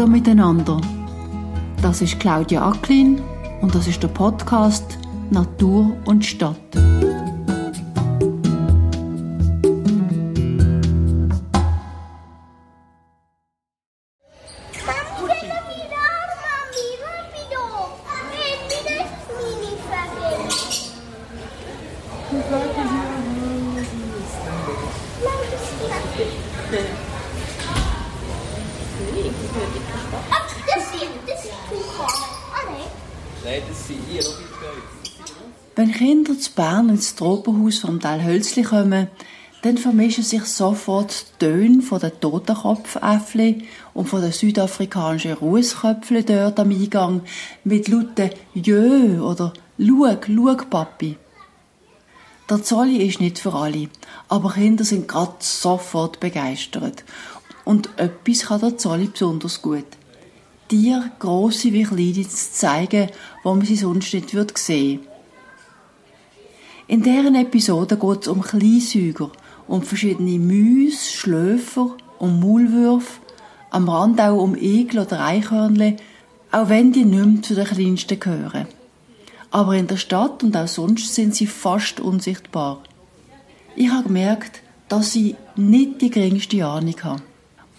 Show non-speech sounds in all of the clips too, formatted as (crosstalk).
Hallo miteinander. Das ist Claudia Acklin und das ist der Podcast Natur und Stadt. Ins Tropenhaus vom Tal Hölzli kommen, dann vermischen sich sofort die Töne von den Totenkopfäffli und von den südafrikanischen Rußköpfli dort am Eingang mit lauten Jö oder Schau, schau, Papi. Der Zolli ist nicht für alle, aber Kinder sind gerade sofort begeistert. Und etwas kann der Zolli besonders gut. Tiere, grosse wie kleine, zu zeigen, wo man sie sonst nicht sehen würde. In deren Episode geht es um Kleinsäuger, um verschiedene Müs, Schläfer, um Maulwürfe, am Rand auch um Igel oder Eichhörnchen, auch wenn die nicht mehr zu den kleinsten gehören. Aber in der Stadt und auch sonst sind sie fast unsichtbar. Ich habe gemerkt, dass ich nicht die geringste Ahnung habe.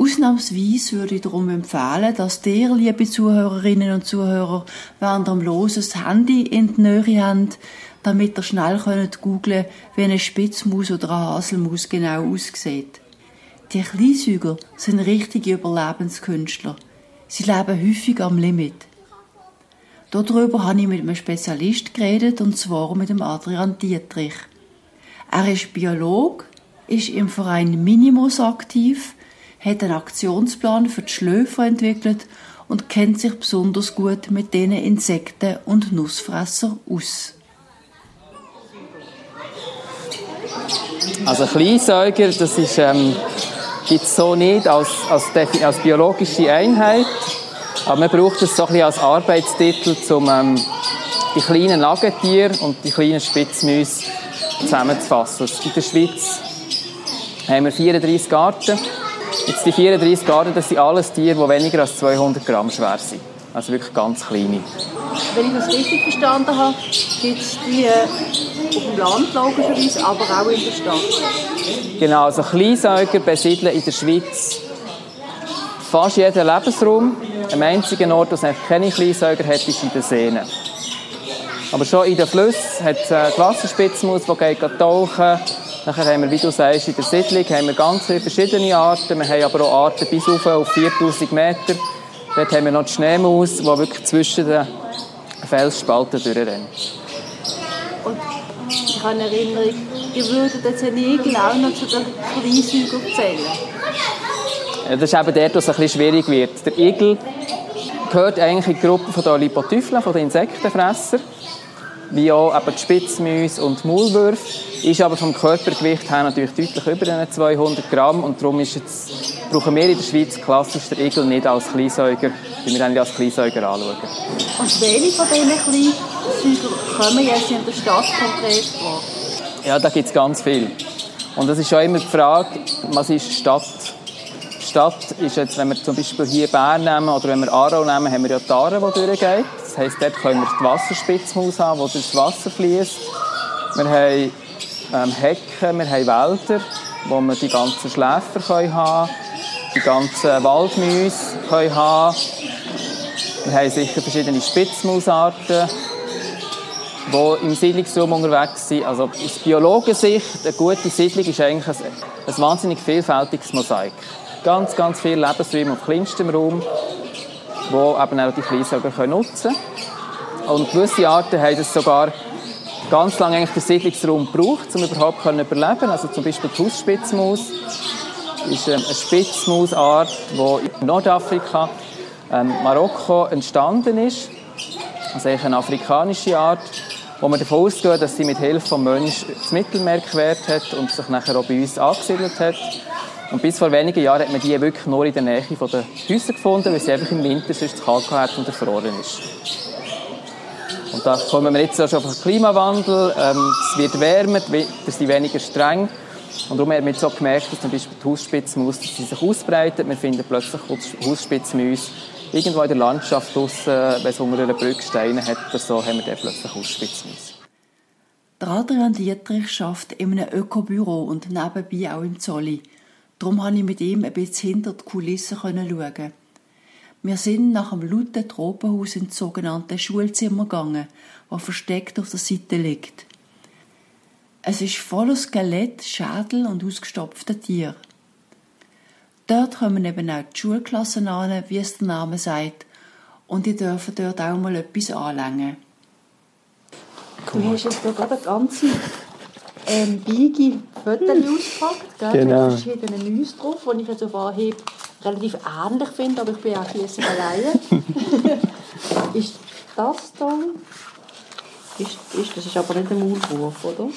Ausnahmsweise würde ich darum empfehlen, dass ihr, liebe Zuhörerinnen und Zuhörer, während ihr loses Handy in die Nähe habt, damit ihr schnell könnt googlen wie eine Spitzmaus oder eine Haselmaus genau aussieht. Die Kleinsäuger sind richtige Überlebenskünstler. Sie leben häufig am Limit. Darüber habe ich mit einem Spezialist geredet, und zwar mit dem Adrian Dietrich. Er ist Biolog, ist im Verein Minimus aktiv, hat einen Aktionsplan für die Schläfer entwickelt und kennt sich besonders gut mit diesen Insekten und Nussfresser aus. Also Kleinsäuger, das ist, ähm, gibt es so nicht als, als, als, biologische Einheit, aber man braucht es so ein als Arbeitstitel, um ähm, die kleinen Nagetiere und die kleinen Spitzmäuse zusammenzufassen. In der Schweiz haben wir 34 Arten. Jetzt die 34 Arten, das sind alles Tiere, die weniger als 200 Gramm schwer sind. Also wirklich ganz kleine. Wenn ich das richtig verstanden habe, gibt es die äh, auf dem Land logischerweise, aber auch in der Stadt. Genau, also Kleinsäuger besiedeln in der Schweiz fast jeden Lebensraum. Am einzigen Ort, wo es keine Kleinsäuger hat, ist in den Seen. Aber schon in den Flüssen hat es äh, die Wasserspitzmaus, die geht tauchen. Nachher haben wir, wie du sagst, in der Siedlung haben wir ganz viele verschiedene Arten. Wir haben aber auch Arten bis auf 4000 Meter. Dort haben wir noch die Schneemaus, die wirklich zwischen den Felsspalten durchrennt. Und ich habe eine Erinnerung, ihr würdet jetzt ja nie genau noch zu den Kleinsäugern zählen. Das ist eben der, was es ein bisschen schwierig wird. Der Igel gehört eigentlich in die Gruppe der Lipotüffeln, von den Insektenfressern, wie auch eben die Spitzmäuse und die Maulwürfe, ist aber vom Körpergewicht her natürlich deutlich über 200 Gramm und darum ist jetzt brauchen wir in der Schweiz klassisch den Igel nicht als Kleinsäuger, wie wir eigentlich als Kleinsäuger anschauen. Und welche von diesen Kleinsäugern kommen jetzt in der Stadt konkret vor? Ja, da gibt es ganz viel. Und das ist schon immer die Frage, was ist Stadt? Stadt ist jetzt, wenn wir zum Beispiel hier Bern nehmen oder wenn wir Aarau nehmen, haben wir ja die Aare, die durchgeht. Das heisst, dort können wir die Wasserspitzmaus haben, die durchs Wasser fließt. Wir haben ähm, Hecken, wir haben Wälder, wo wir die ganzen Schläfer können haben die ganzen Waldmäuse können haben. Wir haben sicher verschiedene Spitzmausarten, die im Siedlungsraum unterwegs sind. Also aus Biologensicht, eine gute Siedlung ist eigentlich ein, ein wahnsinnig vielfältiges Mosaik. Ganz, ganz viele Lebensräume auf kleinstem Raum, die eben auch die Kleinsäuger nutzen können. Und gewisse Arten haben es sogar ganz lange eigentlich den Siedlungsraum gebraucht, um überhaupt zu überleben. Also zum Beispiel die Hausspitzmaus ist ähm, eine Spitzmausart, die in Nordafrika, ähm, Marokko entstanden ist. Also eine afrikanische Art, wo man davon ausgeht, dass sie mit Hilfe des Menschen das Mittelmeer quert hat und sich nachher auch bei uns angesiedelt hat. Und bis vor wenigen Jahren hat man die wirklich nur in der Nähe der Häuser gefunden, weil sie einfach im Winter sonst zu kalt hat und erfroren ist. Und da kommen wir jetzt auch schon auf den Klimawandel. Ähm, es wird wärmer, die Winter sind weniger streng. Und darum haben wir jetzt auch gemerkt, dass zum Beispiel die Hausspitzmaus sich ausbreitet. Wir finden plötzlich Hausspitzmäuse irgendwo in der Landschaft draussen, wenn es unter einer Brücke Steine hat oder so, haben wir dann plötzlich Hausspitzmäuse. Der Adrian Dietrich arbeitet in einem Ökobüro und nebenbei auch im Zolli. Darum konnte ich mit ihm ein bisschen hinter die Kulissen schauen. Wir sind nach dem lauten Tropenhaus ins sogenannte Schulzimmer gegangen, das versteckt auf der Seite liegt. Es ist voller Skelett, Schädel und ausgestopfte Tiere. Dort kommen eben auch die Schulklassen an, wie es der Name sagt, und die dürfen dort auch mal etwas anlängen. Du hast jetzt gerade eine ganze ähm, Biege Fotos ausgepackt, gell? Genau. mit verschiedenen Mäusen drauf, die ich jetzt auf Anhieb relativ ähnlich finde, aber ich bin auch schließlich alleine. (laughs) ist das da? Ist, ist, das ist aber nicht ein Maulwurf, oder?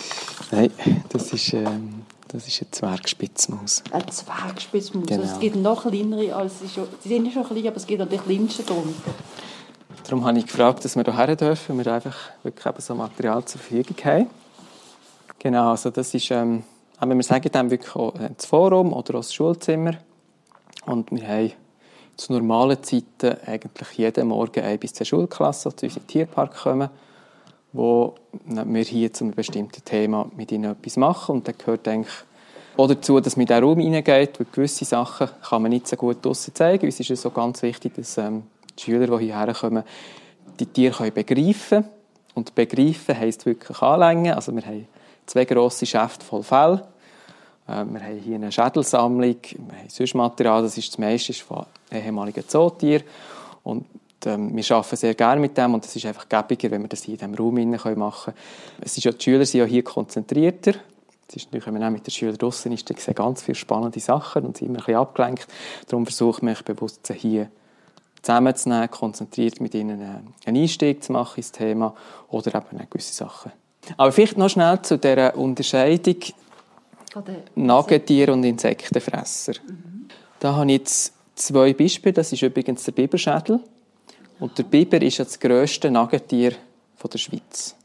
Nein, das ist, ähm, das ist eine Zwergspitzmaus. Eine Zwergspitzmaus. Genau. Also es gibt noch kleinere, als sie, schon, sie sind schon klein, aber es gibt auch die kleinsten drunter. Darum habe ich gefragt, dass wir hierher dürfen, weil wir einfach wirklich eben so Material zur Verfügung haben. Genau, also das ist, ähm, aber wir sagen dem wirklich auch äh, das Forum oder auch das Schulzimmer. Und wir haben zu normalen Zeiten eigentlich jeden Morgen ein bis zwei Schulklassen zu unserem Tierpark kommen, wo wir hier zu einem bestimmten Thema mit ihnen etwas machen. Und dann gehört eigentlich auch dazu, dass man in diesen Raum hineingeht, weil gewisse Sachen kann man nicht so gut draussen zeigen. Uns ist es so ganz wichtig, dass ähm, die Schüler, die hierher kommen, die Tiere können begreifen können. Und begreifen heisst wirklich anlängen. Also wir haben zwei grosse Schäfte voll Fell. Äh, wir haben hier eine Schädelsammlung, wir haben sonst Material, das ist das meiste ist von ehemaligen Zootieren. Und ähm, wir arbeiten sehr gerne mit dem und es ist einfach gäbiger, wenn wir das hier in diesem Raum machen können. Es ist ja, die Schüler sind ja hier konzentrierter. Es ist natürlich, wenn man mit den Schülern draußen ist, dann sehen ganz viele spannende Sachen und sind immer ein bisschen abgelenkt. Darum versuche ich bewusst hier zusammenzunehmen, konzentriert mit ihnen einen Einstieg zu machen ins Thema oder eben gewisse Sachen. Aber vielleicht noch schnell zu dieser Unterscheidung Nagetier und Insektenfresser. Mhm. Da habe ich jetzt zwei Beispiele. Das ist übrigens der Biberschädel. Und der Biber ist ja das grösste Nagetier der Schweiz.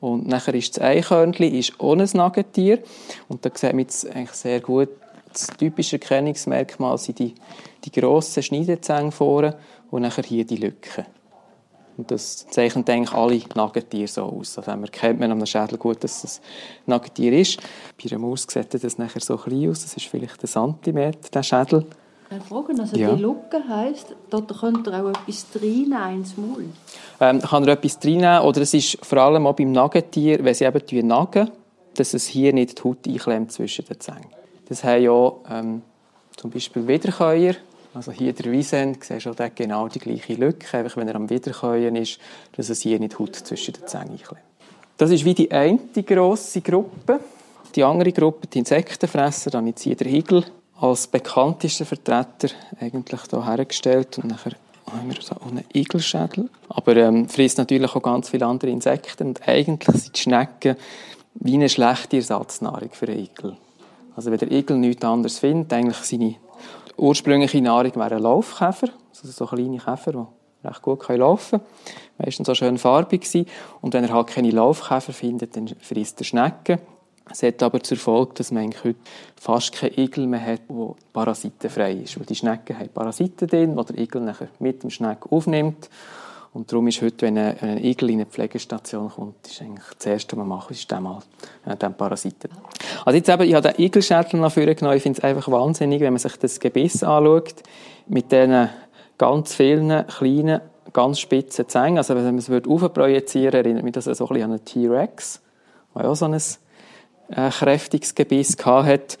Und nachher ist das Eichhörnchen ist auch ein Nagetier. Und da sieht man jetzt eigentlich sehr gut, das typische Erkennungsmerkmal sind die, die grossen Schneidezähne vorne und nachher hier die Lücken. Und das zeichnet eigentlich alle Nagetiere so aus. Also man erkennt man am Schädel gut, dass es ein Nagetier ist. Bei einer Maus sieht das nachher so klein aus. Das ist vielleicht ein Zentimeter, der Schädel. Eine Frage, also Ja. die Lücke heisst, dort könnt ihr auch etwas reinnehmen ins Maul. Ähm, da kann er etwas reinnehmen. Oder es ist vor allem auch beim Nagetier, wenn sie eben nagen, dass es hier nicht die Haut einklemmt zwischen den Zähnen. Das haben ja ähm, zum Beispiel Wiederkäuer. Also hier der Wiesent, siehst du auch genau die gleiche Lücke, einfach wenn er am Wiederkäuen ist, dass es hier nicht Haut zwischen den Zähnen einklemmt. Das ist wie die eine grosse Gruppe. Die andere Gruppe, die Insektenfresser, da habe ich jetzt hier den Igel als bekanntesten Vertreter eigentlich hier hergestellt. Und nachher haben wir so einen Igelschädel. Aber ähm, frisst natürlich auch ganz viele andere Insekten. Und eigentlich sind die Schnecken wie eine schlechte Ersatznahrung für einen Igel. Also wenn der Igel nichts anderes findet, eigentlich seine ursprüngliche Nahrung wäre ein Laufkäfer, also so kleine Käfer, die recht gut laufen können. Meistens auch schön farbig sind. Und wenn er halt keine Laufkäfer findet, dann frisst er Schnecken. Es hat aber zur Folge, dass man heute fast keinen Igel mehr hat, der parasitenfrei ist. Weil die Schnecken haben Parasiten drin, die der Igel nachher mit dem Schneck aufnimmt. Und darum ist heute, wenn ein, ein Igel in eine Pflegestation kommt, ist eigentlich das Erste, was man macht, ist dem mal äh, dem Parasiten. Also jetzt eben, ich habe den Igelschädel noch vorgenommen. Ich finde es einfach wahnsinnig, wenn man sich das Gebiss anschaut, mit diesen ganz vielen kleinen, ganz spitzen Zähnen. Also wenn man es aufprojizieren würde, erinnert mich das so ein bisschen an einen T-Rex, der ja auch so ein äh, kräftiges Gebiss hatte.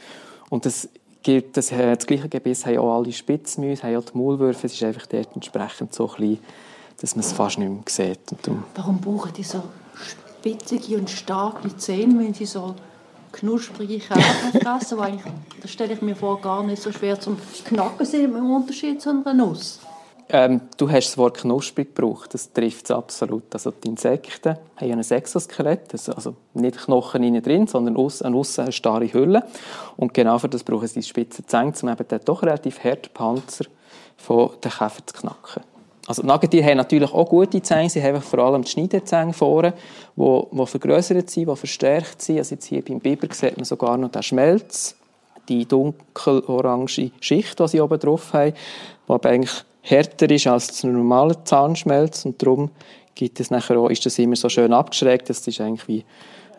Und das gilt, das, äh, das gleiche Gebiss haben auch alle Spitzmäuse, haben auch die Maulwürfe. Es ist einfach dort entsprechend so klein, dass man es fast nicht mehr sieht. Und darum Warum brauchen die so spitzige und starke Zähne, wenn sie so knusprige Käfer fressen? eigentlich, das stelle ich mir vor, gar nicht so schwer zum Knacken sind im Unterschied zu einer Nuss. Ähm, du hast das Wort knusprig gebraucht, das trifft es absolut. Also die Insekten haben ein Exoskelett, also also nicht Knochen innen drin, sondern aussen, an aussen eine starre Hülle. Und genau für das brauchen sie die spitzen Zähne, um eben den doch relativ harten Panzer von den Käfer zu knacken. Also Nagetiere haben natürlich auch gute Zähne, sie haben vor allem die Schneidezähne vorne, die, die vergrößert sind, die verstärkt sind. Also jetzt hier beim Biber sieht man sogar noch den Schmelz, die dunkel-orange Schicht, die sie oben drauf haben, die aber eigentlich härter ist als das normale Zahnschmelz und darum gibt es nachher auch, ist das immer so schön abgeschrägt, das ist eigentlich wie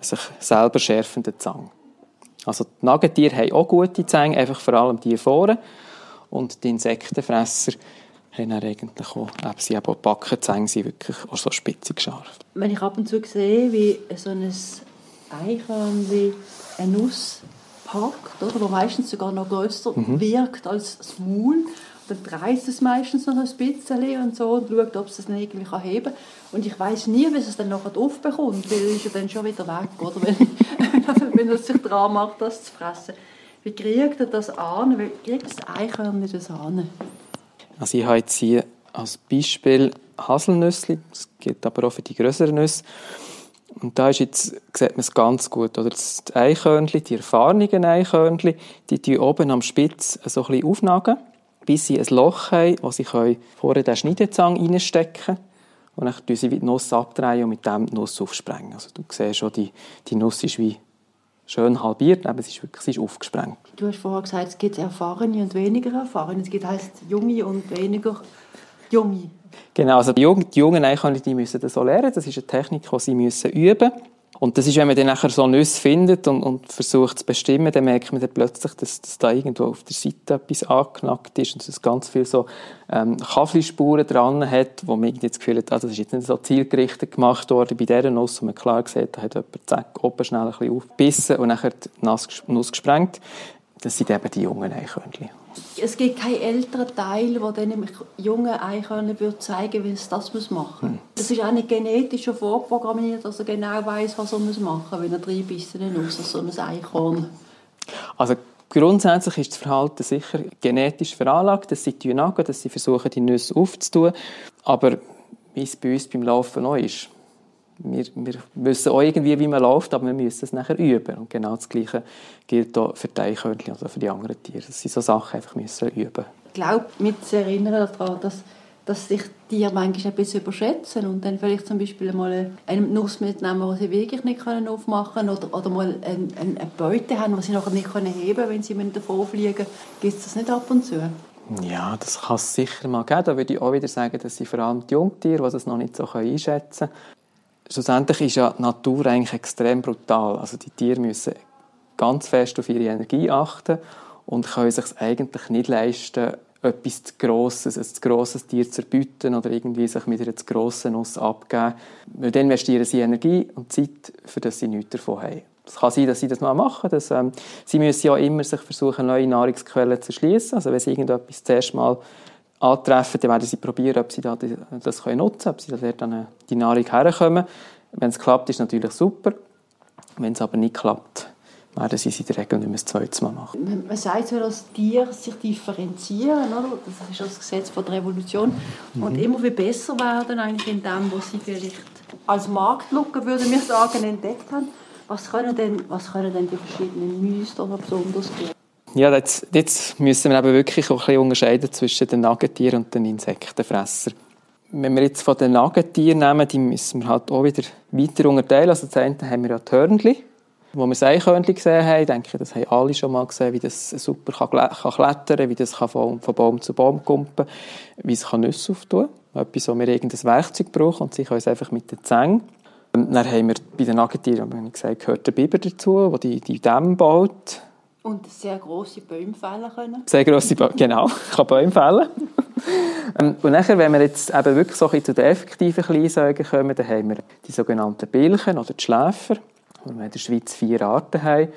sich selber schärfender Zahn. Also die Nagetiere haben auch gute Zähne, einfach vor allem die vorne und die Insektenfresser haben dann eigentlich auch, eben, sie haben auch die Backenzähne sind wirklich auch so spitzig scharf. Wenn ich ab und zu sehe, wie so ein Eichhörnchen eine Nuss packt, oder, wo meistens sogar noch größer mhm. wirkt als das Maul, dann dreht es meistens noch ein bisschen und so und schaut, ob es es irgendwie kann heben kann. Und ich weiß nie, wie es dann nachher aufbekommt, weil es ist ja dann schon wieder weg, oder? (laughs) wenn, wenn es sich dran macht, das zu fressen. Wie kriegt er das an? Wie kriegt das Eichhörnchen das an? Also ich habe jetzt hier als Beispiel Haselnüsse, das gilt aber auch für die größeren Nüsse. Und da ist jetzt, sieht man es ganz gut. Oder das Eichhörnchen, die erfahrenen Eichhörnchen, die die oben am Spitz so ein bisschen aufnagen, bis sie ein Loch haben, wo sie vorne den Schneidezang reinstecken können. Und dann tun sie die Nuss abdrehen und mit dem die Nuss aufsprengen. Also du siehst schon, die, die Nuss ist wie schön halbiert, aber sie ist wirklich sie ist aufgesprengt. Du hast vorher gesagt, es gibt erfahrene und weniger erfahrene. Es gibt heißt junge und weniger junge. Genau, also die jungen Eichhörnchen die müssen das so lernen. Das ist eine Technik, die sie müssen üben müssen. Und das ist, wenn man dann nachher so Nüsse findet und, und versucht zu bestimmen, dann merkt man dann plötzlich, dass, dass da irgendwo auf der Seite etwas angeknackt ist und dass es ganz viele so ähm, Kaffeespuren dran hat, wo man irgendwie das Gefühl hat, ah, das ist jetzt nicht so zielgerichtet gemacht worden bei dieser Nuss, wo man klar sieht, da hat jemand zack, oben schnell ein bisschen aufgebissen und nachher die Nuss gesprengt. Das sind eben die jungen Eichhörnchen. Es gibt keinen älteren Teil, der den jungen Eichhörnchen würde zeigen wie es das machen muss. Hm. Das ist auch nicht genetisch schon vorprogrammiert, dass er genau weiß, was er machen muss, wenn er drei Bissen aus so ein Eichhorn. Also grundsätzlich ist das Verhalten sicher genetisch veranlagt, dass sie nagen, dass sie versuchen, die Nüsse aufzutun. Aber wie es bei uns beim Laufen noch ist, wir, wir wissen auch irgendwie, wie man läuft, aber wir müssen es nachher üben. Und genau das Gleiche gilt auch für die Eichhörnchen oder für die anderen Tiere. Das sind so Sachen, einfach müssen üben. Ich glaube, mit zu erinnern daran, dass, dass sich Tiere manchmal ein bisschen überschätzen und dann vielleicht zum Beispiel mal eine Nuss mitnehmen, die sie wirklich nicht aufmachen können oder, oder mal eine, eine Beute haben, die sie nachher nicht heben können, wenn sie davon fliegen. Gibt es das nicht ab und zu? Ja, das kann es sicher mal geben. Da würde ich auch wieder sagen, dass sie vor allem die Jungtiere, die das noch nicht so einschätzen können, schlussendlich ist ja die Natur eigentlich extrem brutal. Also die Tiere müssen ganz fest auf ihre Energie achten und können sich eigentlich nicht leisten, etwas zu Grosses, ein zu grosses Tier zu erbieten oder irgendwie sich mit einer zu grossen Nuss abgeben. Weil dann investieren sie Energie und Zeit, für das sie nichts davon haben. Es kann sein, dass sie das mal machen. Dass, ähm, sie müssen ja immer sich versuchen, neue Nahrungsquellen zu erschließen. Also wenn sie irgendetwas zuerst mal antreffen, dann werden sie probieren, ob sie das nutzen können, ob sie da dann die Nahrung herkommen. Wenn es klappt, ist natürlich super. Wenn es aber nicht klappt, werden sie es in der Regel nicht mehr das zweite Mal machen. Man sagt so, dass Tiere sich differenzieren, oder? das ist das Gesetz von der Revolution, mhm. und immer viel besser werden eigentlich in dem, was sie vielleicht als Marktlücke, würde wir sagen, entdeckt haben. Was können denn, was können denn die verschiedenen Muster noch besonders gut? Ja, jetzt, jetzt müssen wir eben wirklich auch ein bisschen unterscheiden zwischen den Nagetieren und den Insektenfressern. Wenn wir jetzt von den Nagetieren nehmen, die müssen wir halt auch wieder weiter unterteilen. Also zum einen haben wir ja die Hörnchen, wo wir das Eichhörnchen gesehen haben. Ich denke, das haben alle schon mal gesehen, wie das super kann klettern kann, wie das kann von, Baum zu Baum kumpen wie es kann Nüsse auftun kann. Etwas, wo wir irgendein Werkzeug brauchen und sie können es einfach mit den Zähnen. Dann haben wir bei den Nagetieren, wie gesagt gehört der Biber dazu, der die, die Dämme baut und sehr grosse Bäume fällen können. Sehr grosse Bäume, genau. Ich kann Bäume fällen. Ähm, und nachher, wenn wir jetzt eben wirklich so zu den effektiven Kleinsäugen kommen, dann haben wir die sogenannten Bilchen oder die Schläfer, wo wir in der Schweiz vier Arten haben.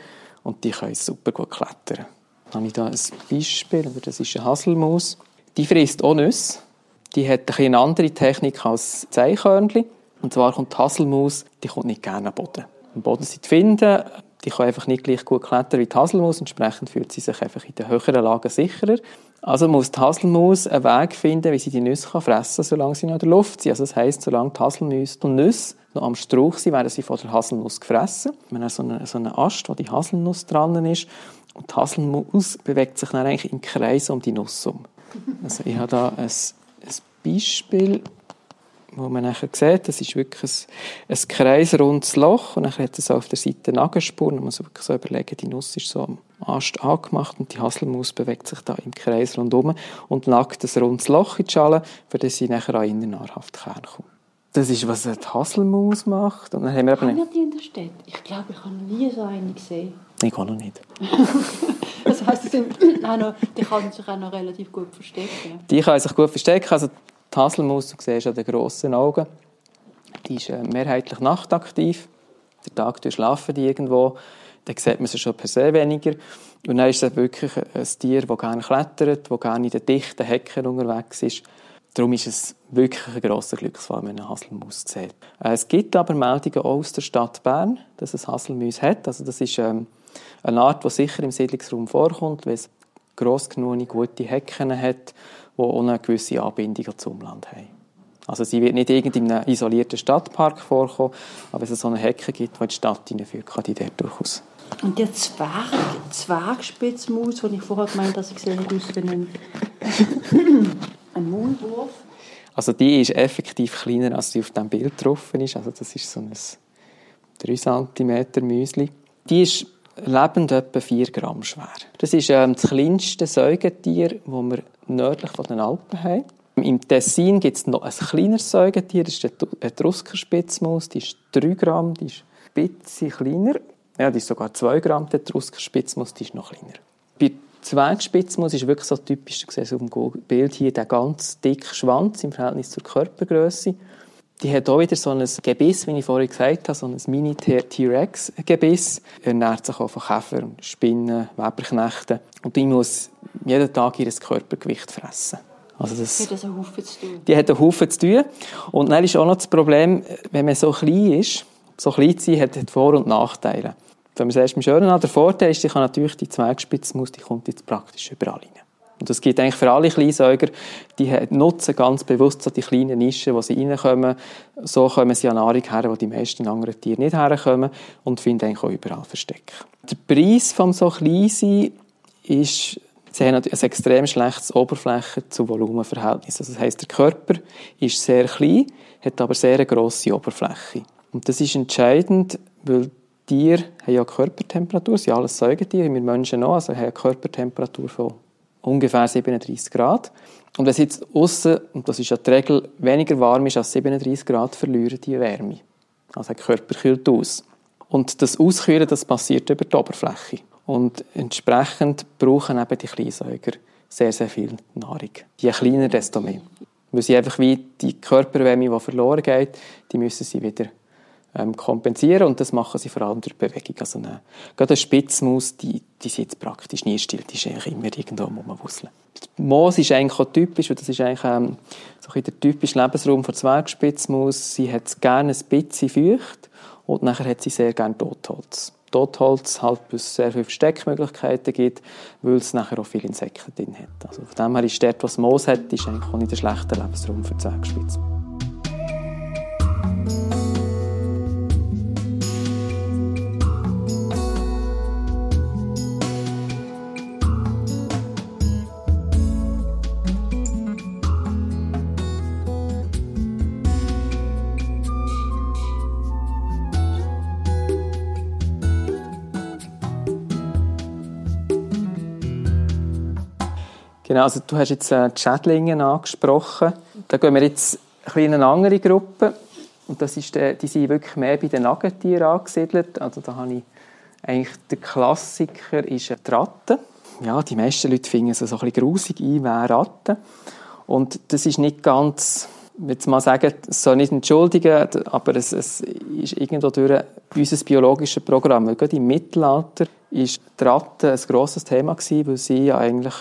Und die können super gut klettern. Dann habe ich hier ein Beispiel, das ist eine Haselmaus. Die frisst auch Nüsse. Die hat eine andere Technik als das Eichhörnchen. Und zwar kommt die Haselmaus, die kommt nicht gerne am Boden. Am Boden sind die finden, die kann einfach nicht gleich gut klettern wie die Haselmaus. Entsprechend fühlt sie sich einfach in den höheren Lagen sicherer. Also muss die Haselmaus einen Weg finden, wie sie die Nüsse fressen kann, solange sie noch in der Luft sind. Also das heisst, solange die Haselmäuse und Nüsse noch am Strauch sind, werden sie von der Haselnuss gefressen. Man hat so einen, so einen Ast, wo die Haselnuss dran ist. Und die Haselmaus bewegt sich dann eigentlich im Kreis um die Nuss um. Also ich habe da ein, ein Beispiel, wo man nachher sieht, das ist wirklich ein, ein kreisrundes Loch und dann hat es auf der Seite Nagelspuren. Man muss wirklich so überlegen, die Nuss ist so am Ast angemacht und die Haselmaus bewegt sich da im Kreis rundum und nagt ein rundes Loch in die Schale, für das sie nachher an innen nahrhaft Kern kommt. Das ist, was die Haselmaus macht. Und dann haben wir eben haben die in der Stadt? Ich glaube, ich habe noch nie so eine gesehen. Ich auch noch nicht. (laughs) das heisst, die, sind auch noch, die kann sich auch noch relativ gut verstecken. Die kann sich gut verstecken. Also die Haselmaus, du siehst an den grossen Augen, die ist äh, mehrheitlich nachtaktiv. Der Tag schlafen die irgendwo. Dann sieht man sie schon per se weniger. Und dann ist es wirklich ein Tier, das gerne klettert, das gerne in den dichten Hecken unterwegs ist. Darum ist es wirklich ein grosser Glücksfall, wenn man eine Haselmaus sieht. Äh, es gibt aber Meldungen aus der Stadt Bern, dass es Haselmäuse hat. Also das ist ähm, eine Art, die sicher im Siedlungsraum vorkommt, weil es gross genug gute Hecken hat, die auch eine gewisse Anbindung zum Umland haben. Also sie wird nicht in einem isolierten Stadtpark vorkommen, aber wenn es so eine Hecke gibt, die in die Stadt hineinführt, kann die dort durchaus. Und die Zwerg, Zwergspitzmaus, die ich vorher gemeint habe, ich gesehen habe, aus wie ein, Maulwurf. Also die ist effektiv kleiner, als die auf dem Bild drauf ist. Also das ist so ein 3 cm Müsli. Die ist lebend etwa 4 Gramm schwer. Das ist ähm, das kleinste Säugetier, das wir nördlich von den Alpen haben. Im Tessin gibt es noch ein kleineres Säugetier, das ist die Etruskerspitzmaus. Die ist 3 Gramm, die ist ein bisschen kleiner. Ja, die ist sogar 2 Gramm, die Etruskerspitzmaus, die ist noch kleiner. Bei Zwergspitzmaus ist wirklich so typisch, du siehst auf dem Bild hier, der ganz dicke Schwanz im Verhältnis zur Körpergröße. Die hat auch wieder so ein Gebiss, wie ich vorhin gesagt habe, so ein Mini-T-Rex-Gebiss. Ernährt sich auch von Käfer, Spinnen, Weberknechten. Und die muss jeden Tag ihr Körpergewicht fressen. Also das, die hat einen Haufen zu tun. Die hat einen Haufen zu tun. Und dann ist auch noch das Problem, wenn man so klein ist, so klein zu sein, hat, hat Vor- und Nachteile. Wenn man es erst mal schön an, der Vorteil ist, die kann natürlich die Zweigspitzmaus, die kommt jetzt praktisch überall rein. Und das geht eigentlich für alle Kleinsäuger, die nutzen ganz bewusst so die kleinen Nischen, wo sie reinkommen. So kommen sie an Nahrung her, wo die meisten anderen Tiere nicht herkommen und finden eigentlich auch überall Versteck. Der Preis vom so Kleinsein ist, sie haben ein extrem schlechtes Oberfläche- zu Volumenverhältnis. Also das heisst, der Körper ist sehr klein, hat aber sehr eine grosse Oberfläche. Und das ist entscheidend, weil Tiere haben ja Körpertemperatur, sie sind alles Säugetiere, wir Menschen auch, also haben eine Körpertemperatur von ungefähr 37 Grad. Und wenn es jetzt außen, und das ist ja die Regel, weniger warm ist als 37 Grad, verlieren die Wärme. Also der Körper kühlt aus. Und das Auskühlen, das passiert über die Oberfläche. Und entsprechend brauchen eben die Kleinsäuger sehr, sehr viel Nahrung. Je kleiner, desto mehr. Weil sie einfach wie die Körperwärme, die verloren geht, die müssen sie wieder ähm, kompensieren und das machen sie vor allem durch Bewegung. Also eine, gerade eine Spitzmaus, die, die sitzt praktisch nie still, die ist eigentlich immer irgendwo rumwusseln. Die Moos ist eigentlich auch typisch, und das ist eigentlich ähm, so ein der typische Lebensraum der Zwergspitzmaus. Sie hat gerne ein bisschen feucht und nachher hat sie sehr gerne Totholz. Totholz halt, weil es sehr viele Versteckmöglichkeiten gibt, weil es nachher auch viele Insekten drin hat. Also von dem her ist dort, was Moos hat, ist eigentlich auch nicht ein schlechter Lebensraum für Zwergspitzmaus. Genau, also du hast jetzt äh, die Schädlinge angesprochen. Da gehen wir jetzt in eine andere Gruppe. Und das ist der, die sind wirklich mehr bei den Nagetieren angesiedelt. Also da habe ich eigentlich der Klassiker ist die Ratte. Ja, die meisten Leute finden es so ein bisschen grusig ein, wer Ratten. Und das ist nicht ganz, würde mal sagen, es soll nicht entschuldigen, aber es, es ist irgendwo durch unser biologisches Programm. Gerade im Mittelalter ist die Ratte ein grosses Thema weil sie ja eigentlich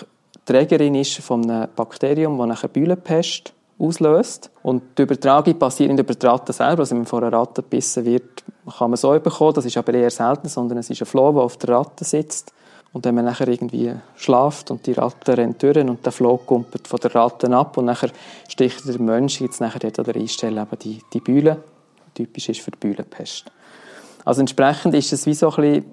Trägerin ist von einem Bakterium, das eine Bühlenpest auslöst. Und die Übertragung passiert nicht über die Ratte selber. Also wenn man von einer Ratte gebissen wird, kann man so bekommen. Das ist aber eher selten, sondern es ist ein Floh, der auf der Ratte sitzt. Und wenn man nachher irgendwie schlaft und die Ratte rennt durch und der Floh kumpelt von der Ratte ab und nachher sticht der Mensch jetzt nachher an der Einstelle eben die, die Bühle, typisch ist für die Bühlenpest. Also entsprechend ist es wie so ein bisschen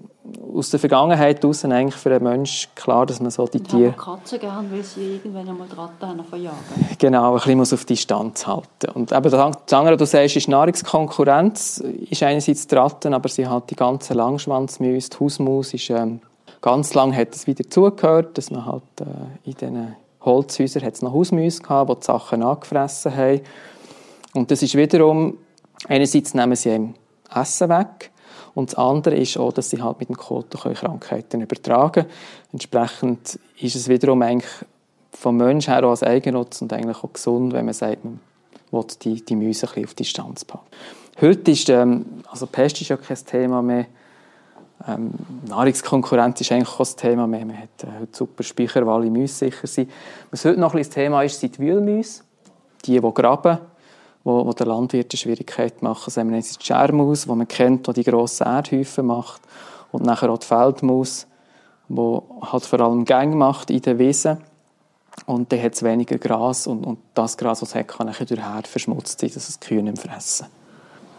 aus der Vergangenheit heraus eigentlich für einen Menschen klar, dass man so die Und Tiere... Katzen gern, weil sie irgendwann einmal Ratten verjagen. Genau, ein bisschen muss auf Distanz halten. Und eben das andere, du sagst, ist Nahrungskonkurrenz, ist einerseits die Ratten, aber sie hat die ganze Langschwanzmäuse, die Hausmaus ist, ähm, ganz lang hat es wieder zugehört, dass man halt äh, in diesen Holzhäusern hat es noch Hausmäuse gehabt, die die Sachen angefressen haben. Und das ist wiederum, einerseits nehmen sie ihm Essen weg, und das andere ist auch, dass sie halt mit dem Koto Krankheiten übertragen können. Entsprechend ist es wiederum eigentlich vom Menschen her auch als Eigennutz und eigentlich auch gesund, wenn man sagt, man will die, die Mäuse ein bisschen auf Distanz behalten. Heute ist, ähm, also Pest ist ja kein Thema mehr, ähm, Nahrungskonkurrenz ist eigentlich auch ein Thema mehr. Man hat äh, heute super Speicher, wo alle Mäuse sicher sind. Was heute noch ein Thema ist, sind die Wühlmäuse, die, die graben wo, wo der Landwirt eine Schwierigkeit machen. Also haben wir die Schermaus, die man kennt, die die grossen Erdhäufen macht. Und nachher auch die Feldmaus, die halt vor allem Gänge macht in den Wiesen. Und dann hat es weniger Gras und, und das Gras, das es hat, kann durch Herd verschmutzt sein, dass es die Kühe nicht fressen.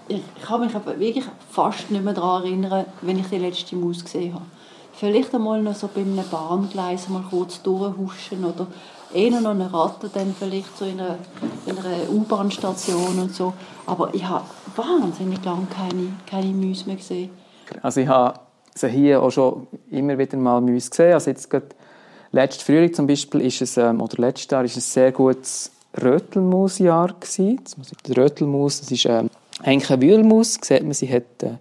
Ich kann mich aber wirklich fast nicht mehr daran erinnern, wenn ich die letzte Maus gesehen habe. Vielleicht einmal noch so bei einem Bahngleis mal kurz durchhuschen oder eher noch eine Ratte dann vielleicht so in einer, einer U-Bahn-Station und so. Aber ich habe wahnsinnig lange keine, keine Mäuse mehr gesehen. Also ich habe also hier auch schon immer wieder mal Mäuse gesehen. Also jetzt gerade letztes Frühling zum Beispiel ist es, ähm, oder letztes Jahr ist es ein sehr gutes Rötelmausjahr gewesen. Die Rötelmaus, das ist ähm, eigentlich eine Wühlmaus. Sieht man, sie hat äh,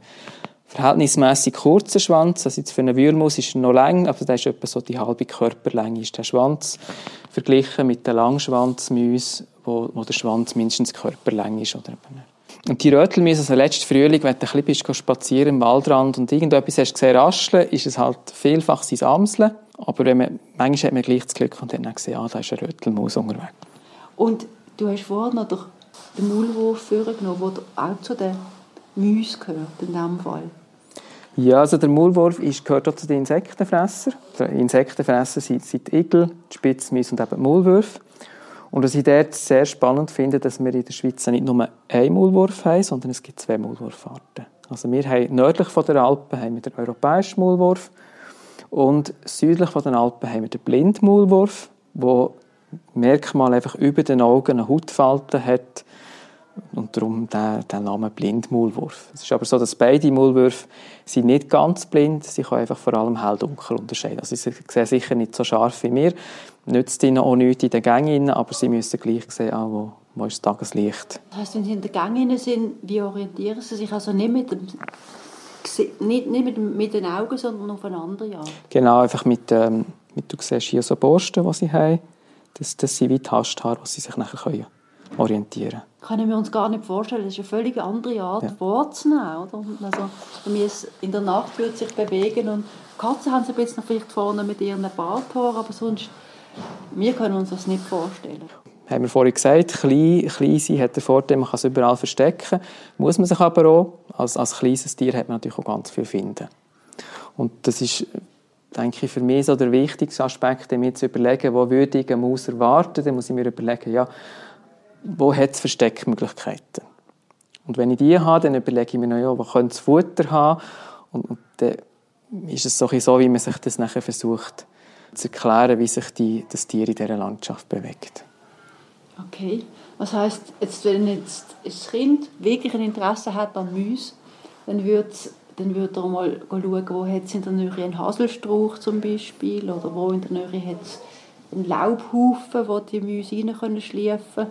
verhältnismäßig kurzen Schwanz. Also jetzt für eine Wühlmaus ist er noch lang, aber das ist etwa so die halbe Körperlänge ist der Schwanz verglichen mit den Langschwanzmäusen, wo, wo der Schwanz mindestens Körperlänge ist oder und die Rötelmäuse, also letzten Frühling, wenn du ein bisschen spazieren im Waldrand und irgendetwas hast gesehen rascheln, ist es halt vielfach sein Amseln. Aber wenn man, manchmal hat man gleich das Glück und dann gesehen, ah, da ist eine Rötelmaus unterwegs. Und du hast vorhin noch den Maulwurf vorgenommen, der auch zu den Mäusen gehört, in diesem Fall. Ja, also der Maulwurf ist, gehört auch zu den Insektenfressern. Die Insektenfresser sind, sind die Igel, die Spitzmäuse und eben die Maulwürfe. Und was ich dort sehr spannend finde, dass wir in der Schweiz nicht nur einen Maulwurf haben, sondern es gibt zwei Maulwurfarten. Also wir haben nördlich von der Alpen haben wir den europäischen Maulwurf und südlich von den Alpen haben wir den Blindmaulwurf, wo Merkmal einfach über den Augen eine Hautfalte hat, und darum der, der Name Blindmaulwurf. Es ist aber so, dass beide Maulwürfe sind nicht ganz blind, sie können einfach vor allem hell-dunkel unterscheiden. Also sie sehen sicher nicht so scharf wie wir, nützt ihnen auch nichts in den Gängen, aber sie müssen gleich sehen, ah, wo, wo ist das Tageslicht. Das heisst, wenn sie in den Gängen sind, wie orientieren sie sich? Also nicht mit, dem, nicht, nicht mit, mit den Augen, sondern auf eine andere Art? Genau, einfach mit, ähm, mit du siehst hier so Borsten, die sie haben, das, das sind wie Tasthaare, die sie sich nachher können orientieren können. wir uns gar nicht vorstellen. Das ist eine völlig andere Art, ja. wahrzunehmen. Oder? Also, in der Nacht würde sich bewegen und Katzen haben sie ein bisschen vielleicht vorne mit ihren Barthaaren, aber sonst, wir können uns das nicht vorstellen. Haben wir vorhin gesagt, klein, klein sein hat den Vorteil, man kann es überall verstecken. Muss man sich aber auch. Als, als kleines Tier hat man natürlich auch ganz viel finden. Und das ist denke ich, für mich so der wichtigste Aspekt, mir zu überlegen, wo würde ich eine Maus erwarten. Dann muss ich mir überlegen, ja, wo hat es Versteckmöglichkeiten. Und wenn ich die habe, dann überlege ich mir noch, ja, wo könnte es Futter haben. Und, und dann ist es so, so, wie man sich das nachher versucht zu erklären, wie sich die, das Tier in dieser Landschaft bewegt. Okay. Was heißt, jetzt, wenn jetzt das Kind wirklich ein Interesse hat an Mäusen, dann würde dann würde er mal schauen, wo hat es in der Nähe einen Haselstrauch zum Beispiel oder wo in der Nähe hat es einen Laubhaufen, wo die Mäuse rein können schliefen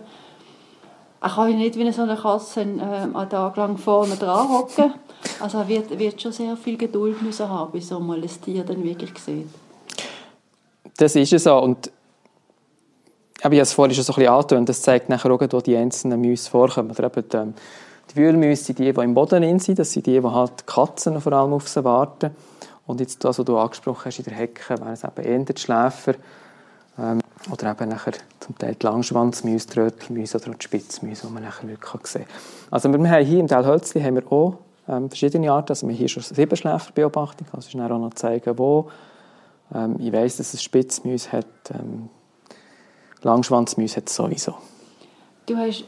er kann nicht wie so eine Katze äh, einen Tag lang vorne dran hocken. Also er wird, wird schon sehr viel Geduld müssen haben, bis er mal ein Tier dann wirklich sieht. Das ist es so. Und ich habe es vorhin schon so ein bisschen angetönt, das zeigt nachher auch, wo die einzelnen Mäuse vorkommen. Oder eben die, die Wühlmäuse sind die, die im Boden sind. Das sind die, die halt Katzen vor allem auf sie warten. Und jetzt das, was du angesprochen hast in der Hecke, wären es eben eher die Schläfer. Ähm, oder eben nachher zum Teil die Langschwanzmäuse, die Rötelmäuse oder die Spitzmäuse, die man nachher wirklich sehen kann. Also wir haben hier im Teil Hölzli haben wir auch ähm, verschiedene Arten. Also wir haben hier schon Siebenschläferbeobachtung, also kann auch noch zeigen, wo. Ähm, ich weiss, dass es Spitzmäuse hat, ähm, Langschwanzmäuse hat es sowieso. Du hast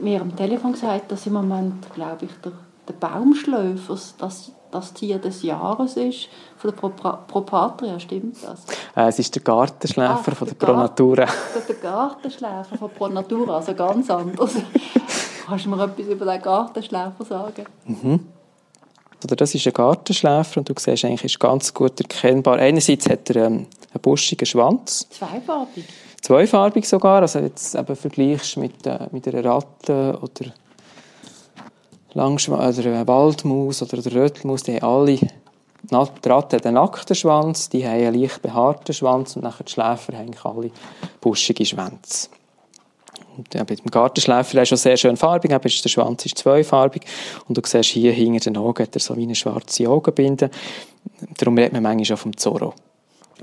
mir am Telefon gesagt, dass im Moment, glaube ich, der, der Baumschläfer, dass das Tier des Jahres ist von der Pro, Pro Patria, stimmt das? Äh, es ist der Gartenschläfer ah, von der, der Pro Natura. (laughs) Der Gartenschläfer von Pro Natura, also ganz anders. (laughs) Kannst du mir etwas über den Gartenschläfer sagen? Mhm. Oder das ist ein Gartenschläfer und du siehst eigentlich, ist ganz gut erkennbar. Einerseits hat er ähm, einen buschigen Schwanz. Zweifarbig? Zweifarbig sogar. Also jetzt eben vergleichst mit, äh, mit einer Ratte oder Langschwa oder eine Waldmaus oder eine Rötelmaus, die haben alle die Ratte hat einen nackten Schwanz, die haben einen leicht behaarten Schwanz und nachher die Schläfer haben alle buschige Schwänze. Und ja, bei dem Gartenschläfer ist schon sehr schön farbig, aber der Schwanz ist zweifarbig. Und du siehst hier hinter den Augen hat er so wie eine schwarze Augenbinde. Darum redet man manchmal schon vom Zorro.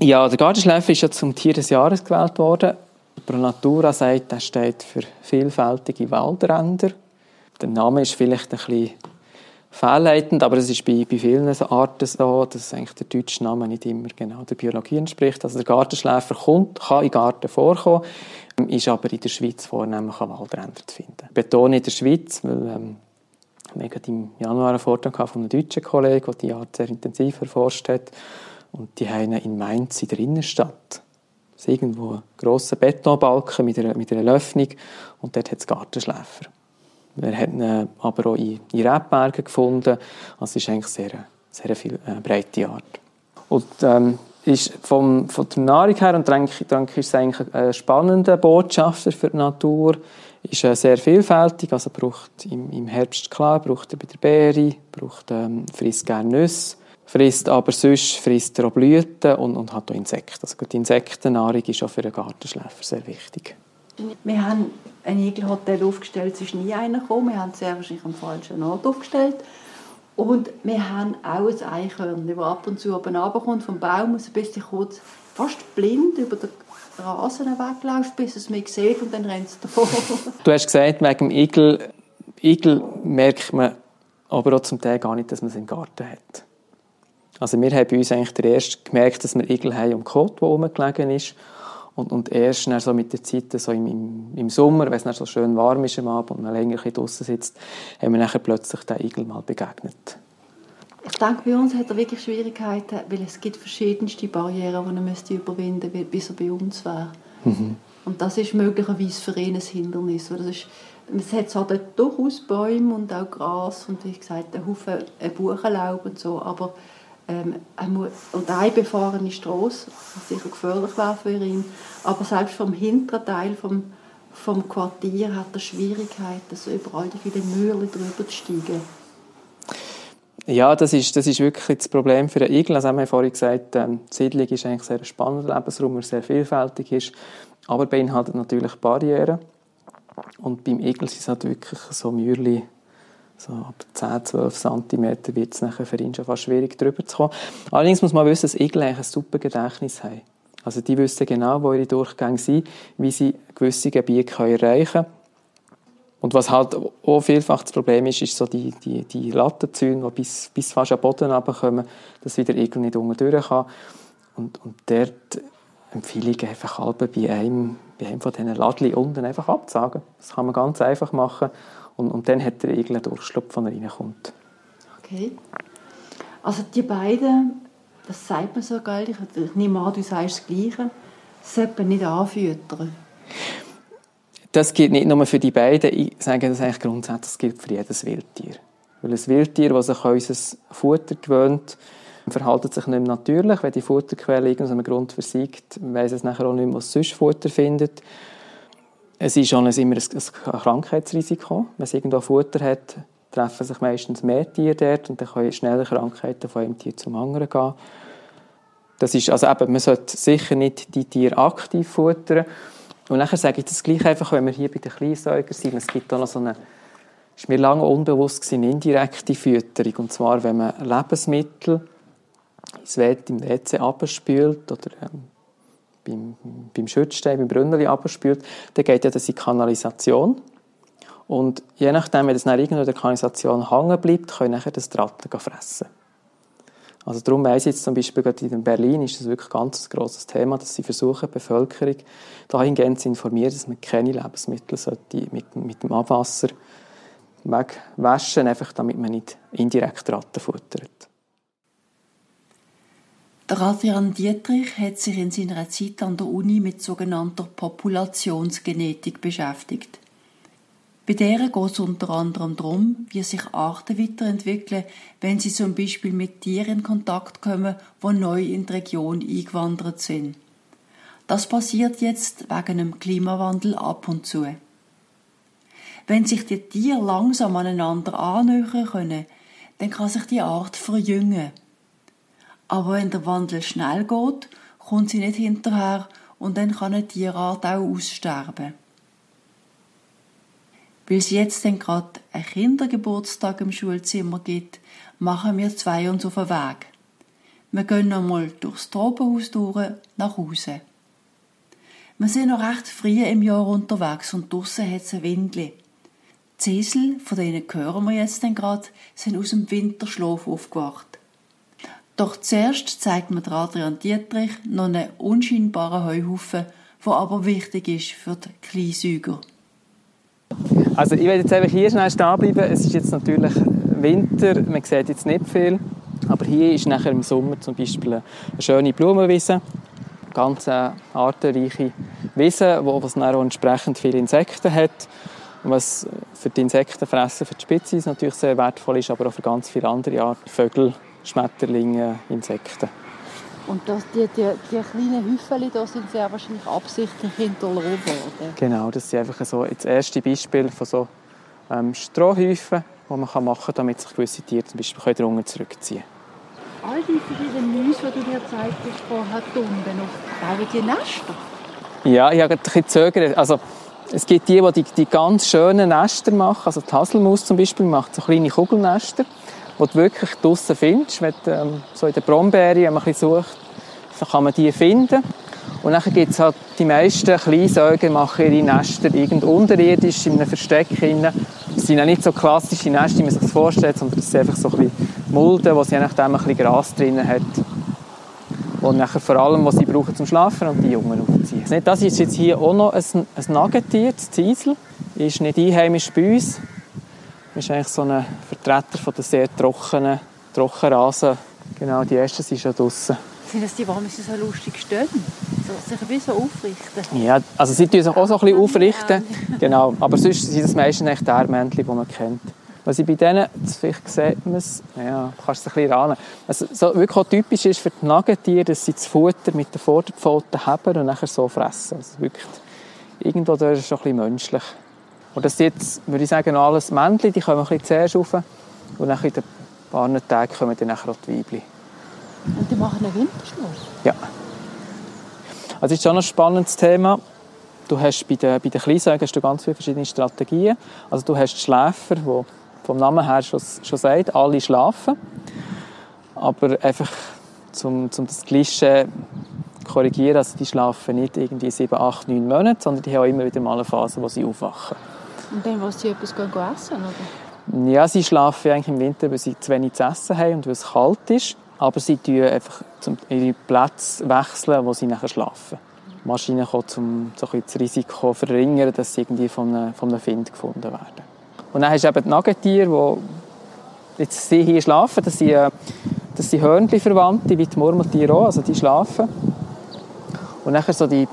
Ja, der Gartenschläfer ist ja zum Tier des Jahres gewählt worden. Pro Natura sagt, er steht für vielfältige Waldränder. Der Name ist vielleicht ein bisschen fehlleitend, aber es ist bei, bei vielen Arten so, dass eigentlich der deutsche Name nicht immer genau der Biologie entspricht. Also der Gartenschläfer kommt, kann im Garten vorkommen, ist aber in der Schweiz vornehmlich an Waldrändern zu finden. Ich betone in der Schweiz, weil ähm, wir im Januar einen Vortrag von einem deutschen Kollegen, der die Art sehr intensiv erforscht hat. Und die haben in Mainz in der Innenstadt. Irgendwo ein grosser Betonbalken mit einer, mit einer Öffnung und dort hat es Gartenschläfer. Wir haben ihn aber auch in, in Rebbergen gefunden. Also es ist eigentlich sehr, sehr viel, äh, breite Art. Und ähm, ist vom, von der Nahrung her, und denke, denke ist es eigentlich ein spannender Botschafter für die Natur, ist äh, sehr vielfältig, also braucht im, im Herbst klar, braucht er bei der Beere, braucht, ähm, frisst gerne Nüsse, frisst aber sonst frisst er auch Blüten und, und hat auch Insekten. Also die Insektennahrung ist auch für einen Gartenschläfer sehr wichtig. Wir haben ein Igelhotel aufgestellt, es ist nie einer gekommen, wir haben es sehr wahrscheinlich am falschen Ort aufgestellt und wir haben auch ein Eichhörnchen, das ab und zu oben runterkommt vom Baum aus, bis ich kurz fast blind über den Rasen wegläuft, bis es mich sieht und dann rennt es davor. (laughs) Du hast gesagt, wegen dem Igel, Igel merkt man aber auch zum Teil gar nicht, dass man es im Garten hat. Also wir haben bei uns eigentlich der erste gemerkt, dass wir Igel haben um Kot, der rumgelegen ist. Und, und erst dann so mit der Zeit, so im, im, im Sommer, wenn es dann so schön warm ist am Abend und man länger draußen sitzt, haben wir dann plötzlich den Igel mal begegnet. Ich denke, bei uns hat er wirklich Schwierigkeiten, weil es gibt verschiedenste Barrieren, die er müsste überwinden müsste, bis er bei uns wäre. Mhm. Und das ist möglicherweise für ihn ein Hindernis. Das ist, es hat zwar dort durchaus Bäume und auch Gras und wie gesagt, ein Haufen Buchenlaub und so, aber ähm, eine befahrene Straße, was sicher gefährlich wäre für ihn. Aber selbst vom hinteren Teil vom, vom Quartier hat er Schwierigkeiten, so überall die vielen Mühlen drüber zu steigen. Ja, das ist, das ist wirklich das Problem für den Igel. Also haben wir vorhin gesagt, ähm, die Siedlung ist eigentlich sehr ein spannender Lebensraum, der sehr vielfältig ist, aber beinhaltet natürlich Barrieren. Und beim Igel sind es halt wirklich so Mühlen, so ab 10, 12 cm wird es nachher für ihn schon fast schwierig, drüber zu kommen. Allerdings muss man wissen, dass Igel ein super Gedächtnis haben. Also die wissen genau, wo ihre Durchgänge sind, wie sie gewisse Gebiete erreichen können. Und was halt auch vielfach das Problem ist, ist so die, die, die Lattenzäune, die bis, bis fast am Boden runterkommen, dass wieder Igel nicht unten durch kann. Und, und dort empfehle ich einfach halb bei einem, bei einem von diesen Ladli unten einfach abzusagen. Das kann man ganz einfach machen. Und, und dann hat der Igel einen Durchschlupf, wenn er reinkommt. Okay. Also die beiden, das sagt man so geil, ich nehme an, du sagst das Gleiche, sollte man nicht anfüttern. Das gilt nicht nur für die beiden, ich sage das eigentlich grundsätzlich, das gilt für jedes Wildtier. Weil ein Wildtier, das sich an unser Futter gewöhnt, verhaltet sich nicht mehr natürlich. Wenn die Futterquelle irgendeinem Grund versiegt, weiss es nachher auch nicht mehr, was sonst Futter findet. Es ist schon immer ein Krankheitsrisiko. Wenn es irgendwo Futter hat, treffen sich meistens mehr Tiere dort und dann können schneller Krankheiten von einem Tier zum anderen gehen. Das ist, also eben, man sollte sicher nicht die Tiere aktiv futtern. Und nachher sage ich das gleich einfach, wenn wir hier bei den Kleinsäugern sind. Es gibt auch noch so eine, ist mir lange unbewusst gewesen, indirekte Fütterung. Und zwar, wenn man Lebensmittel ins WC, im WC abspült oder ähm, beim, beim Schützstein, beim Brünneli abspült, dann geht ja das in die Kanalisation. Und je nachdem, wenn das nach irgendwo in der Kanalisation hängen bleibt, können nachher das die Ratten fressen. Also darum weiss ich jetzt zum Beispiel gerade in Berlin ist das wirklich ein ganz grosses Thema, dass sie versuchen, die Bevölkerung dahingehend zu informieren, dass man keine Lebensmittel sollte mit, mit dem Abwasser wegwaschen, einfach damit man nicht indirekt Ratten futtert. Der Adrian Dietrich hat sich in seiner Zeit an der Uni mit sogenannter Populationsgenetik beschäftigt. Bei der geht es unter anderem darum, wie sich Arten weiterentwickeln, wenn sie zum Beispiel mit Tieren in Kontakt kommen, die neu in die Region eingewandert sind. Das passiert jetzt wegen dem Klimawandel ab und zu. Wenn sich die Tiere langsam aneinander annähern können, dann kann sich die Art verjüngen. Aber wenn der Wandel schnell geht, kommt sie nicht hinterher und dann kann eine Tierart auch aussterben. Weil es jetzt dann gerade einen Kindergeburtstag im Schulzimmer gibt, machen wir zwei uns auf den Weg. Wir gehen nochmal durchs Tropenhaus durch nach Hause. Wir sind noch recht früh im Jahr unterwegs und draussen hat es ein Windli. Die Esel, von denen hören wir jetzt dann gerade, sind aus dem Winterschlaf aufgewacht. Doch zuerst zeigt mir Adrian Dietrich noch einen unscheinbaren Heuhaufen, der aber wichtig ist für die Kleinsäuger. Also ich werde jetzt einfach hier schnell stehen bleiben. Es ist jetzt natürlich Winter, man sieht jetzt nicht viel. Aber hier ist nachher im Sommer zum Beispiel eine schöne Blumenwiese. Ganz artenreiche Wiese, dann auch entsprechend viele Insekten hat. Was für die Insektenfresser, für die Spitze natürlich sehr wertvoll ist, aber auch für ganz viele andere Arten, Vögel, Schmetterlinge, Insekten. Und das, die, die, die kleinen Häufchen da sind sehr wahrscheinlich absichtlich hinterlassen worden. Genau, das sind einfach so das erste Beispiel von so ähm, Strohhäufen, die man machen kann, damit sich gewisse Tiere zum Beispiel darunter zurückziehen können. All die verschiedenen Mäuse, die du mir gezeigt hast, vorher unten noch, bauen die Nester? Ja, ich habe ein bisschen zögert. Also, es gibt die, die, die die schönen Nester machen. Also die Haselmaus zum Beispiel macht so kleine Kugelnester die du wirklich draussen findest. Wenn du ähm, so in der Brombeere ein sucht, dann kann man die finden. Und dann gibt es halt die meisten Kleinsäuger machen ihre Nester irgend unterirdisch in einem Versteck hinein. Das sind ja nicht so klassische Nester, wie man sich das vorstellt, sondern das sind einfach so ein bisschen Mulden, wo sie nachdem ein bisschen Gras drin hat. Und nachher vor allem, was sie brauchen zum Schlafen und die Jungen aufziehen. Das ist jetzt hier auch noch ein, ein Nagetier, das Ziesel. Ist nicht einheimisch bei uns ist eigentlich so ein Vertreter von der sehr trockenen Trockenrasen. Genau, die ersten sind schon draußen. Sind das die, warum sie so lustig stehen? So, sich wie so aufrichten? Ja, also sie tun sich auch so ein bisschen aufrichten. Genau, aber sonst sind das meistens echt Ärmäntel, die man kennt. Was ich bei denen, vielleicht sieht man es, ja, kannst du es ein bisschen ahnen. Also, so wirklich typisch ist für die Nagetiere, dass sie das Futter mit den Vorderpfoten haben und nachher so fressen. Also wirklich, irgendwo da ist es schon ein bisschen menschlich. Und das sind jetzt, würde ich sagen, alles Männchen, die kommen ein bisschen zuerst rauf. Und dann in den paar Tagen kommen dann auch die Weibchen. Und die machen einen Winterschlaf? Ja. Also das ist schon ein spannendes Thema. Du hast bei den, bei den Kleinsäugen hast du ganz viele verschiedene Strategien. Also du hast die Schläfer, die vom Namen her schon, schon sagt, alle schlafen. Aber einfach, um, um das Klischee zu korrigieren, also die schlafen nicht irgendwie sieben, acht, neun Monate, sondern die haben auch immer wieder mal eine Phase, wo sie aufwachen. Und dann, was sie etwas gehen, essen, oder? Ja, sie schlafen eigentlich im Winter, weil sie zu wenig zu essen haben und weil es kalt ist. Aber sie tun einfach ihre Plätze wechseln, wo sie nachher schlafen. Maschinen kommen, um so das Risiko zu verringern, dass sie irgendwie von einem, von einem Find gefunden werden. Und dann hast du eben die Nagetiere, die jetzt sie hier schlafen. Das sind, äh, das sind Hörnli-Verwandte, wie die Murmeltiere auch, also die schlafen. Und nachher so die,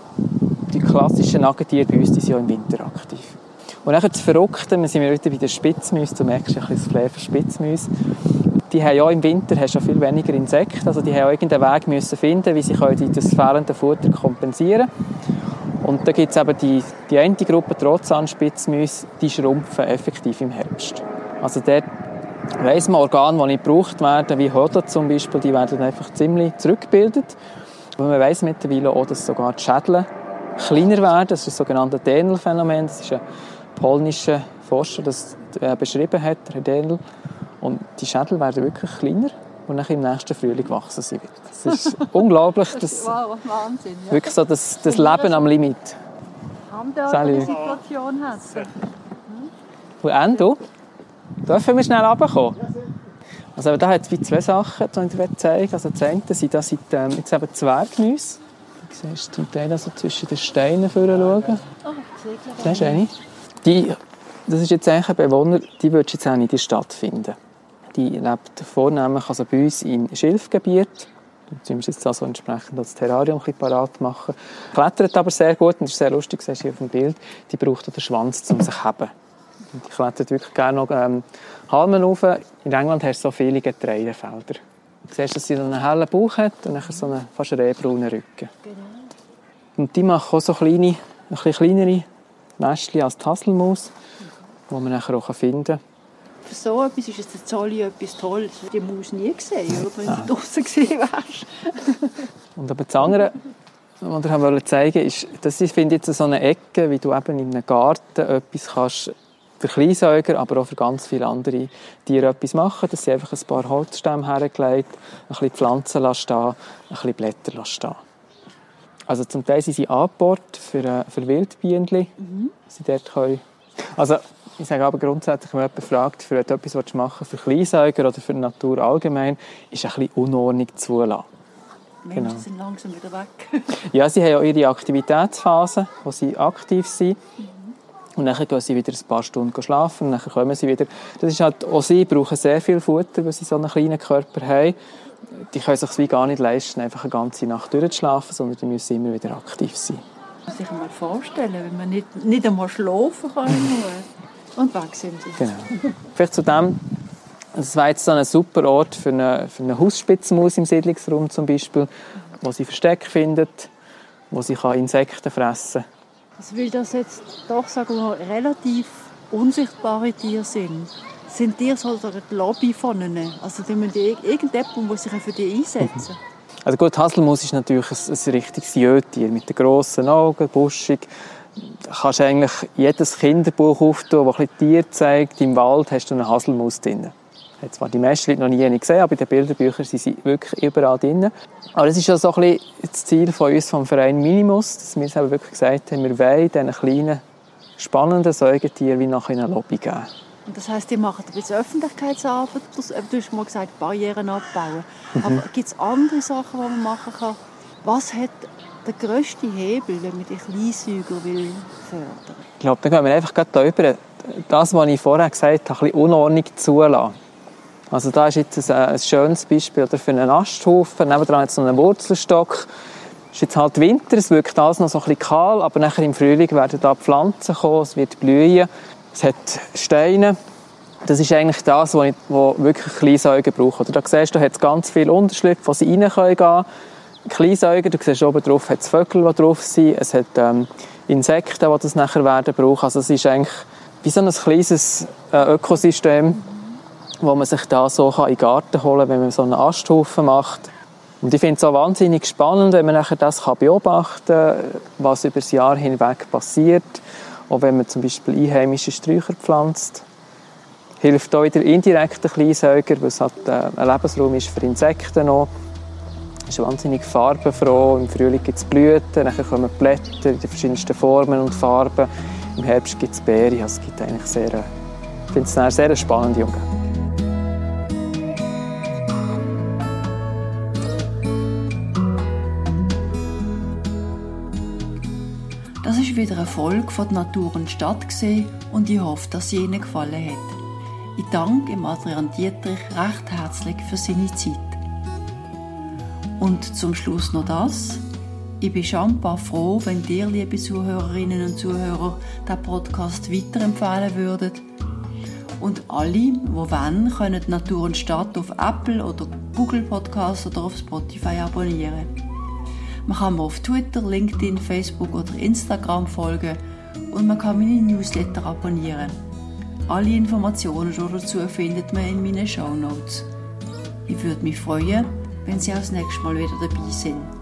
die klassischen Nagetiere bei uns, die sind auch im Winter aktiv. Und dann das Verrückte, wir sind wieder bei den Spitzmäusen, du merkst ein bisschen das Flair für Spitzmäuse. Die haben ja im Winter hast ja viel weniger Insekten, also die haben auch irgendeinen Weg müssen finden, wie sie können das fehlende Futter kompensieren Und da gibt es eben die, die eine Gruppe Trotzanspitzmäuse, die schrumpfen effektiv im Herbst. Also dort weiss man, Organe, die nicht gebraucht werden, wie Hoden zum Beispiel, die werden einfach ziemlich zurückgebildet. Aber man weiss mittlerweile auch, dass sogar die Schädel kleiner werden. Das ist das sogenannte Dänel-Phänomen. Das ist ein polnischer Forscher das äh, beschrieben hat, Herr. Und die Schädel werden wirklich kleiner und dann im nächsten Frühling wachsen sie wieder. Das ist (laughs) unglaublich. Das, wow, Wahnsinn. Ja. Wirklich so das, das Leben am Limit. Haben wir eine Situation hat. Wo Endo? Dürfen wir schnell runterkommen? Also da hat es zwei Sachen, die ich zeigen Also das eine sind, das sind ähm, jetzt eben Zwergmäuse. Du siehst zum Teil also zwischen den Steinen schauen. Oh, das ist eine. Die, das ist jetzt eigentlich ein Bewohner, die würdest jetzt auch nicht in der Stadt finden. Die lebt vornehmlich also bei uns in Schilfgebiet. Jetzt müssen wir jetzt also entsprechend das Terrarium ein bisschen parat machen. Klettert aber sehr gut und ist sehr lustig, siehst du hier auf dem Bild. Die braucht auch den Schwanz, um sich zu heben. Die klettert wirklich gerne noch ähm, Halmen rauf. In England hast du so viele Getreidefelder. Du siehst, dass sie einen hellen Bauch hat und dann so einen fast rehbraunen Rücken. Genau. Und die machen auch so kleine, ein bisschen kleinere Nestchen als die Hasselmaus, die man nachher auch finden kann. Für so etwas ist es der Zolli etwas Tolles. Die Maus nie gesehen, oder? wenn du draußen gesehen wärst. (laughs) und aber das andere, was ich wollte zeigen ist, das ist, finde ich, so eine Ecke, wie du eben in einem Garten etwas kannst für Kleinsäuger, aber auch für ganz viele andere Tiere etwas machen. Dass sie einfach ein paar Holzstämme hergelegt, ein bisschen Pflanzen stehen, ein bisschen Blätter stehen. Also zum Teil sind sie angebohrt für, äh, für Wildbienen, mhm. sie dort können. Also ich sage aber grundsätzlich, wenn jemand fragt, für etwas machen für Kleinsäuger oder für die Natur allgemein, ist ein bisschen Unordnung zulassen. Menschen genau. sind langsam wieder weg. (laughs) ja, sie haben auch ihre Aktivitätsphase, wo sie aktiv sind. Mhm. Und dann gehen sie wieder ein paar Stunden schlafen und dann kommen sie wieder. Das ist halt, auch sie brauchen sehr viel Futter, weil sie so einen kleinen Körper haben. Die können sich wie gar nicht leisten, einfach eine ganze Nacht durchzuschlafen, sondern die müssen immer wieder aktiv sein. Man sich mal vorstellen, wenn man nicht, nicht einmal schlafen kann und weg sind sie. Genau. Vielleicht zu dem, das war jetzt so ein super Ort für eine, für eine Hausspitzenmaus im Siedlungsraum zum Beispiel, wo sie Versteck findet, wo sie Insekten fressen kann also weil das jetzt doch sagen wir, relativ unsichtbare Tiere sind, sind Tiere so die Lobby von ihnen. Also die müssen irgendjemand muss sich für die einsetzen. Also gut, Haselmaus ist natürlich ein, ein richtiges Jötier mit den grossen Augen, buschig. Da kannst du eigentlich jedes Kinderbuch auftun, das ein Tier zeigt. Im Wald hast du eine Haselmaus drin habe zwar die meisten noch nie gesehen, aber in den Bilderbüchern sind sie wirklich überall drin. Aber das ist ja so das Ziel von uns vom Verein Minimus, dass wir selber wirklich gesagt haben, wir wollen diesen kleinen, spannenden Säugetieren wie nach einer Lobby geben. Und das heisst, ihr macht ein bisschen Öffentlichkeitsarbeit, du hast mal gesagt, Barrieren abbauen. Mhm. Aber gibt es andere Sachen, die man machen kann? Was hat der grösste Hebel, wenn man die Kleinsäuger will fördern Ich glaube, da gehen wir einfach gerade über das, was ich vorher gesagt habe, ein bisschen Unordnung zulassen. Also da ist jetzt ein, ein schönes Beispiel oder für einen Asthaufen. Nebenan jetzt noch einen Wurzelstock. Es ist jetzt halt Winter, es wirkt alles noch so ein bisschen kahl, aber nachher im Frühling werden da Pflanzen kommen, es wird blühen, es hat Steine. Das ist eigentlich das, was, ich, was wirklich Kleinsäuger brauchen. Oder da siehst du, da hat es ganz viele Unterschlüpfe, wo sie rein können gehen. Kleinsäuger, du siehst oben drauf, hat es Vögel, die drauf sind, es hat ähm, Insekten, die das nachher werden brauchen. Also es ist eigentlich wie so ein kleines äh, Ökosystem, wo man sich da so in den Garten holen kann, wenn man so einen Asthaufen macht. Und ich finde es auch wahnsinnig spannend, wenn man nachher das beobachten kann, was über das Jahr hinweg passiert. Auch wenn man zum Beispiel einheimische Sträucher pflanzt. Hilft auch wieder indirekt den Kleinsäuger, weil es halt äh, ein Lebensraum ist für Insekten noch. Es ist wahnsinnig farbenfroh. Im Frühling gibt es Blüten, dann kommen Blätter in den verschiedensten Formen und Farben. Im Herbst gibt es Beeren. Also es gibt eigentlich sehr, ich finde es eine sehr spannende Umgebung. Ist wieder eine Folge von der Natur und Stadt und ich hoffe, dass sie Ihnen gefallen hat. Ich danke Adrian Dietrich recht herzlich für seine Zeit. Und zum Schluss noch das. Ich bin schon froh, wenn dir, liebe Zuhörerinnen und Zuhörer, den Podcast weiterempfehlen würdet. Und alle, die wollen, können Natur und Stadt auf Apple oder Google Podcasts oder auf Spotify abonnieren. Man kann mir auf Twitter, LinkedIn, Facebook oder Instagram folgen und man kann meine Newsletter abonnieren. Alle Informationen dazu findet man in meinen Show Notes. Ich würde mich freuen, wenn Sie auch das nächste Mal wieder dabei sind.